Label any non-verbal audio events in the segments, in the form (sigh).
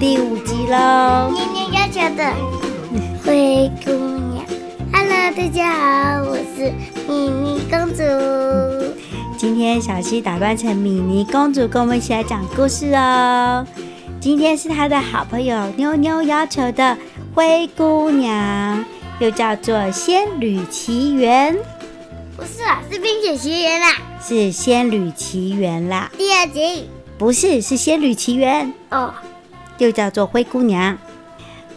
第五集喽。妮妮要求的灰姑娘。Hello，大家好，我是米妮公主。今天小溪打扮成米妮公主，跟我们一起来讲故事哦。今天是她的好朋友妞妞要求的灰姑娘，又叫做《仙女奇缘》。不是啊，是《冰雪奇缘》啦。是《仙女奇缘》啦。第二集。不是，是《仙女奇缘》哦。又叫做灰姑娘。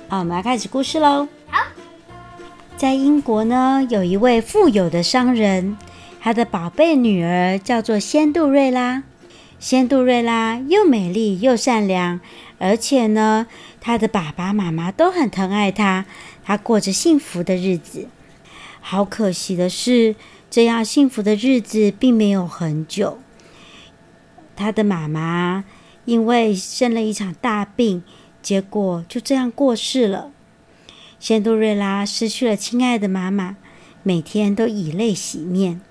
好，我们来开始故事喽。好。在英国呢，有一位富有的商人。他的宝贝女儿叫做仙杜瑞拉，仙杜瑞拉又美丽又善良，而且呢，她的爸爸妈妈都很疼爱她，她过着幸福的日子。好可惜的是，这样幸福的日子并没有很久。她的妈妈因为生了一场大病，结果就这样过世了。仙杜瑞拉失去了亲爱的妈妈，每天都以泪洗面。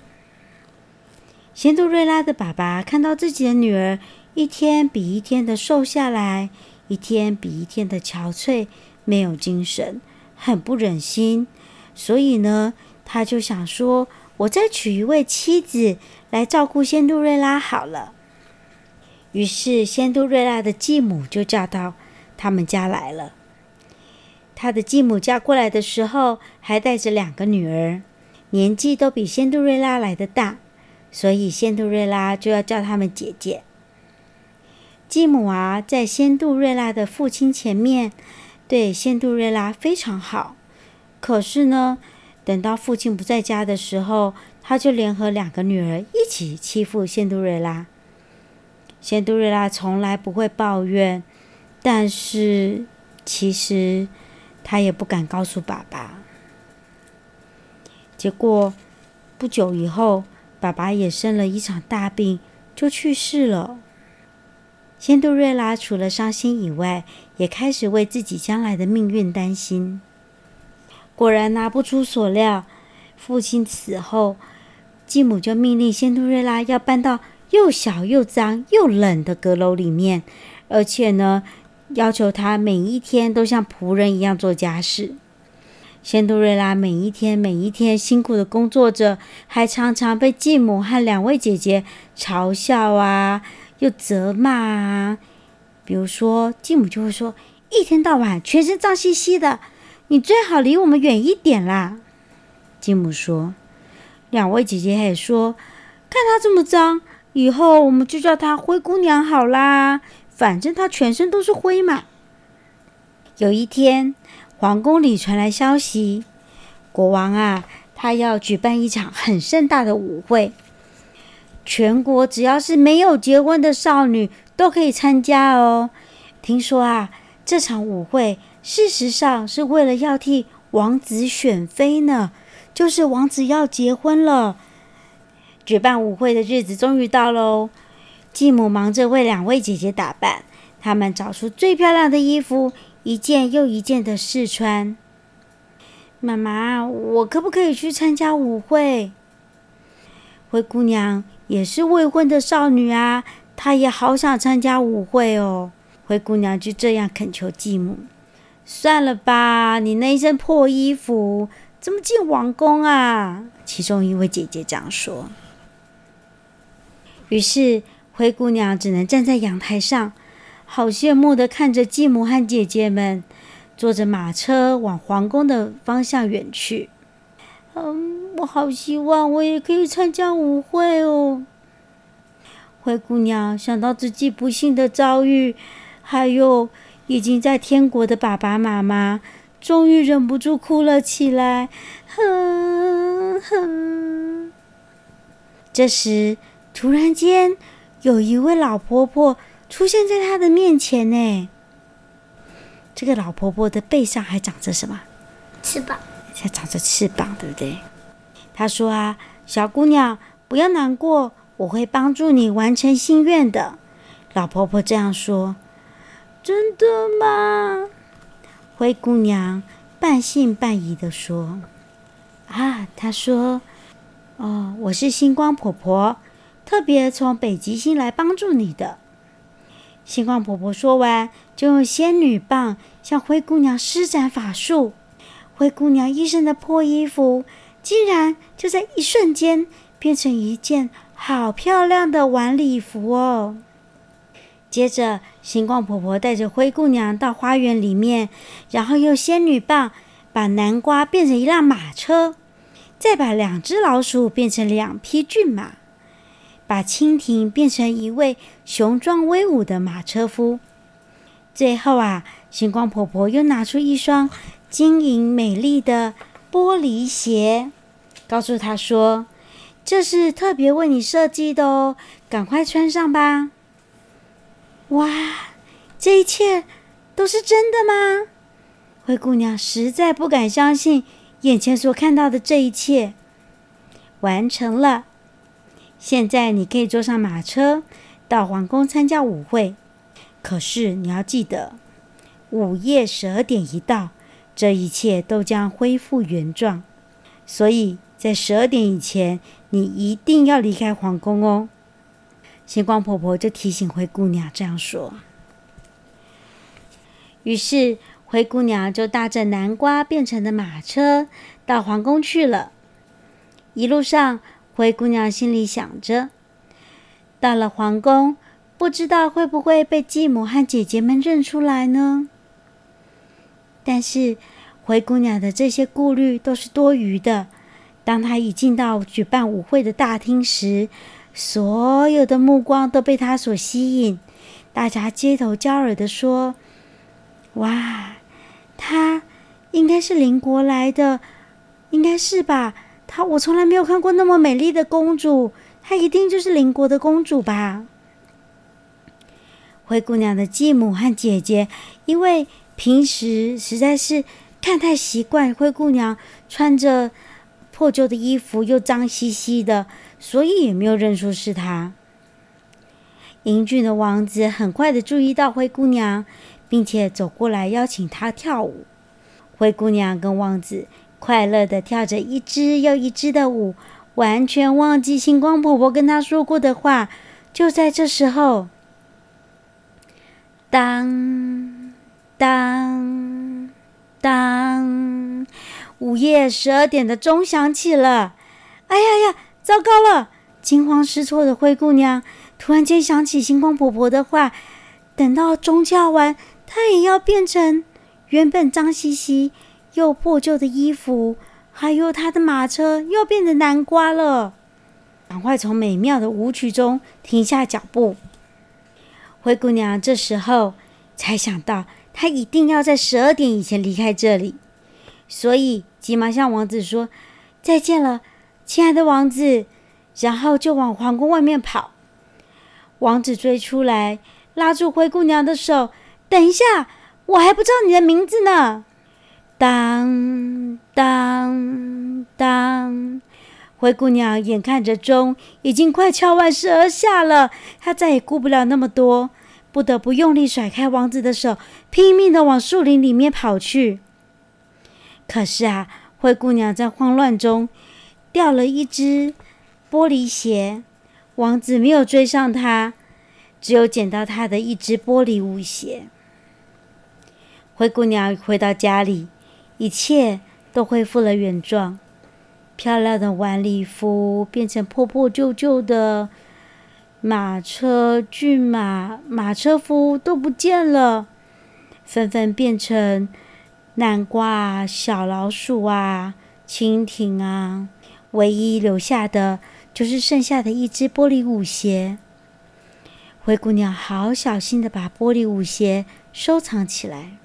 仙杜瑞拉的爸爸看到自己的女儿一天比一天的瘦下来，一天比一天的憔悴，没有精神，很不忍心。所以呢，他就想说：“我再娶一位妻子来照顾仙杜瑞拉好了。”于是，仙杜瑞拉的继母就嫁到他们家来了。她的继母嫁过来的时候，还带着两个女儿，年纪都比仙杜瑞拉来的大。所以仙杜瑞拉就要叫他们姐姐。继母啊，在仙杜瑞拉的父亲前面对仙杜瑞拉非常好。可是呢，等到父亲不在家的时候，他就联合两个女儿一起欺负仙杜瑞拉。仙杜瑞拉从来不会抱怨，但是其实他也不敢告诉爸爸。结果不久以后，爸爸也生了一场大病，就去世了。仙杜瑞拉除了伤心以外，也开始为自己将来的命运担心。果然，拿不出所料，父亲死后，继母就命令仙杜瑞拉要搬到又小又脏又冷的阁楼里面，而且呢，要求他每一天都像仆人一样做家事。仙杜瑞拉每一天每一天辛苦的工作着，还常常被继母和两位姐姐嘲笑啊，又责骂啊。比如说，继母就会说：“一天到晚全身脏兮兮的，你最好离我们远一点啦。”继母说。两位姐姐也说：“看她这么脏，以后我们就叫她灰姑娘好啦，反正她全身都是灰嘛。”有一天。皇宫里传来消息，国王啊，他要举办一场很盛大的舞会，全国只要是没有结婚的少女都可以参加哦。听说啊，这场舞会事实上是为了要替王子选妃呢，就是王子要结婚了。举办舞会的日子终于到喽，继母忙着为两位姐姐打扮，她们找出最漂亮的衣服。一件又一件的试穿。妈妈，我可不可以去参加舞会？灰姑娘也是未婚的少女啊，她也好想参加舞会哦。灰姑娘就这样恳求继母：“算了吧，你那一身破衣服怎么进王宫啊？”其中一位姐姐这样说。于是灰姑娘只能站在阳台上。好羡慕的看着继母和姐姐们坐着马车往皇宫的方向远去。嗯，我好希望我也可以参加舞会哦。灰姑娘想到自己不幸的遭遇，还有已经在天国的爸爸妈妈，终于忍不住哭了起来。哼哼。这时，突然间有一位老婆婆。出现在他的面前呢。这个老婆婆的背上还长着什么？翅膀。还长着翅膀，对不对？她说：“啊，小姑娘，不要难过，我会帮助你完成心愿的。”老婆婆这样说。真的吗？灰姑娘半信半疑地说：“啊，她说，哦，我是星光婆婆。”特别从北极星来帮助你的。”星光婆婆说完，就用仙女棒向灰姑娘施展法术。灰姑娘一身的破衣服，竟然就在一瞬间变成一件好漂亮的晚礼服哦。接着，星光婆婆带着灰姑娘到花园里面，然后用仙女棒把南瓜变成一辆马车，再把两只老鼠变成两匹骏马，把蜻蜓变成一位雄壮威武的马车夫。最后啊，星光婆婆又拿出一双晶莹美丽的玻璃鞋，告诉她说：“这是特别为你设计的哦，赶快穿上吧。”哇，这一切都是真的吗？灰姑娘实在不敢相信眼前所看到的这一切。完成了，现在你可以坐上马车到皇宫参加舞会。可是你要记得，午夜十二点一到，这一切都将恢复原状。所以在十二点以前，你一定要离开皇宫哦。星光婆婆就提醒灰姑娘这样说。于是灰姑娘就搭着南瓜变成的马车到皇宫去了。一路上，灰姑娘心里想着：到了皇宫，不知道会不会被继母和姐姐们认出来呢？但是灰姑娘的这些顾虑都是多余的。当她一进到举办舞会的大厅时，所有的目光都被她所吸引，大家接头交耳地说：“哇，她应该是邻国来的，应该是吧？她我从来没有看过那么美丽的公主，她一定就是邻国的公主吧？”灰姑娘的继母和姐姐，因为平时实在是看太习惯灰姑娘穿着破旧的衣服，又脏兮兮的。所以也没有认出是她。英俊的王子很快的注意到灰姑娘，并且走过来邀请她跳舞。灰姑娘跟王子快乐的跳着一支又一支的舞，完全忘记星光婆婆跟她说过的话。就在这时候，当当当，午夜十二点的钟响起了。哎呀呀！糟糕了！惊慌失措的灰姑娘突然间想起星光婆婆的话，等到钟敲完，她也要变成原本脏兮兮又破旧的衣服，还有他的马车又变成南瓜了。赶快从美妙的舞曲中停下脚步。灰姑娘这时候才想到，她一定要在十二点以前离开这里，所以急忙向王子说：“再见了。”亲爱的王子，然后就往皇宫外面跑。王子追出来，拉住灰姑娘的手：“等一下，我还不知道你的名字呢。”当当当，灰姑娘眼看着钟已经快敲完十二下了，她再也顾不了那么多，不得不用力甩开王子的手，拼命的往树林里面跑去。可是啊，灰姑娘在慌乱中。掉了一只玻璃鞋，王子没有追上她，只有捡到他的一只玻璃舞鞋。灰姑娘回到家里，一切都恢复了原状。漂亮的晚礼服变成破破旧旧的马车、骏马、马车夫都不见了，纷纷变成南瓜、小老鼠啊、蜻蜓啊。唯一留下的就是剩下的一只玻璃舞鞋。灰姑娘好小心的把玻璃舞鞋收藏起来。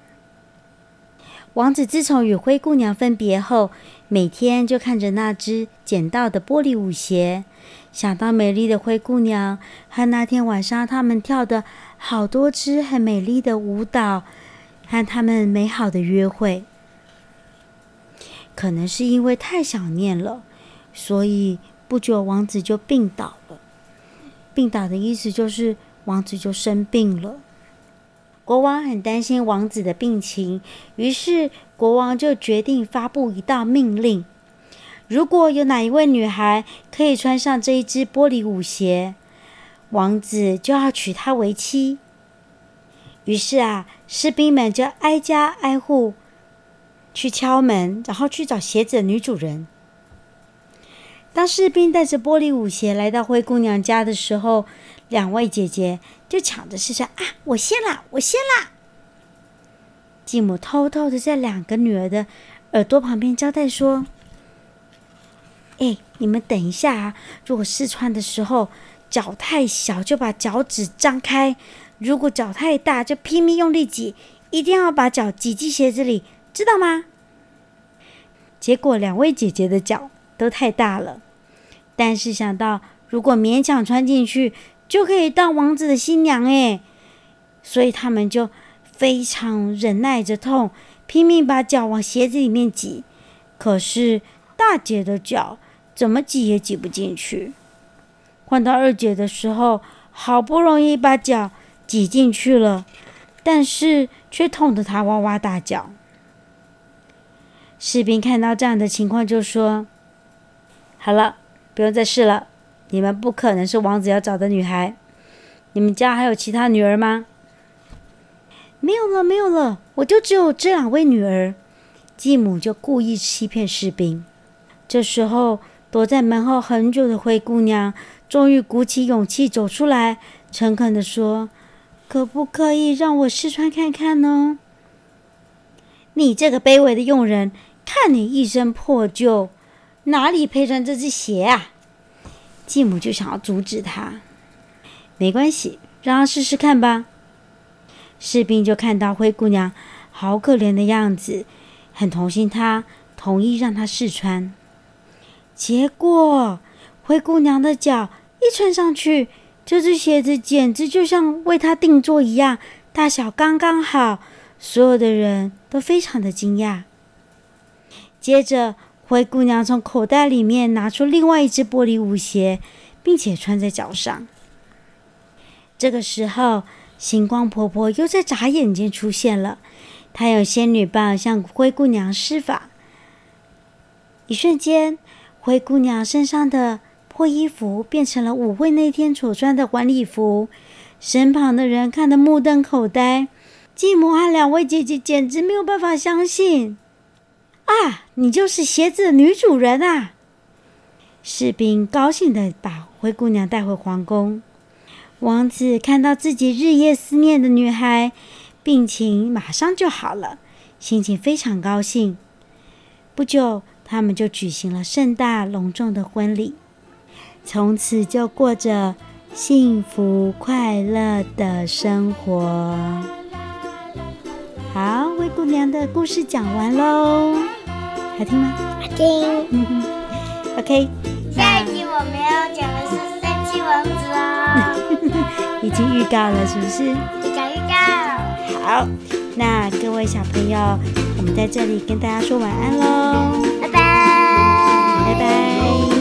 王子自从与灰姑娘分别后，每天就看着那只捡到的玻璃舞鞋，想到美丽的灰姑娘和那天晚上他们跳的好多支很美丽的舞蹈，和他们美好的约会。可能是因为太想念了。所以不久，王子就病倒了。病倒的意思就是王子就生病了。国王很担心王子的病情，于是国王就决定发布一道命令：如果有哪一位女孩可以穿上这一只玻璃舞鞋，王子就要娶她为妻。于是啊，士兵们就挨家挨户去敲门，然后去找鞋子的女主人。当士兵带着玻璃舞鞋来到灰姑娘家的时候，两位姐姐就抢着试穿啊！我先啦，我先啦！继母偷偷的在两个女儿的耳朵旁边交代说：“哎，你们等一下啊！如果试穿的时候脚太小，就把脚趾张开；如果脚太大，就拼命用力挤，一定要把脚挤进鞋子里，知道吗？”结果两位姐姐的脚都太大了。但是想到如果勉强穿进去，就可以当王子的新娘哎，所以他们就非常忍耐着痛，拼命把脚往鞋子里面挤。可是大姐的脚怎么挤也挤不进去。换到二姐的时候，好不容易把脚挤进去了，但是却痛得她哇哇大叫。士兵看到这样的情况，就说：“好了。”不用再试了，你们不可能是王子要找的女孩。你们家还有其他女儿吗？没有了，没有了，我就只有这两位女儿。继母就故意欺骗士兵。这时候，躲在门后很久的灰姑娘终于鼓起勇气走出来，诚恳地说：“可不可以让我试穿看看呢？你这个卑微的佣人，看你一身破旧。”哪里配穿这只鞋啊？继母就想要阻止他，没关系，让他试试看吧。士兵就看到灰姑娘好可怜的样子，很同情她，同意让她试穿。结果灰姑娘的脚一穿上去，这只鞋子简直就像为她定做一样，大小刚刚好，所有的人都非常的惊讶。接着。灰姑娘从口袋里面拿出另外一只玻璃舞鞋，并且穿在脚上。这个时候，星光婆婆又在眨眼间出现了。她用仙女棒向灰姑娘施法，一瞬间，灰姑娘身上的破衣服变成了舞会那天所穿的晚礼服。身旁的人看得目瞪口呆，继母和两位姐姐简直没有办法相信。啊，你就是鞋子的女主人啊！士兵高兴地把灰姑娘带回皇宫。王子看到自己日夜思念的女孩，病情马上就好了，心情非常高兴。不久，他们就举行了盛大隆重的婚礼，从此就过着幸福快乐的生活。好，灰姑娘的故事讲完喽。好听吗？好听。嗯 (laughs) 哼 ok 下一集我们要讲的是三只王子哦。(laughs) 已经预告了是不是？预告预告。好那各位小朋友我们在这里跟大家说晚安喽。拜拜。拜拜。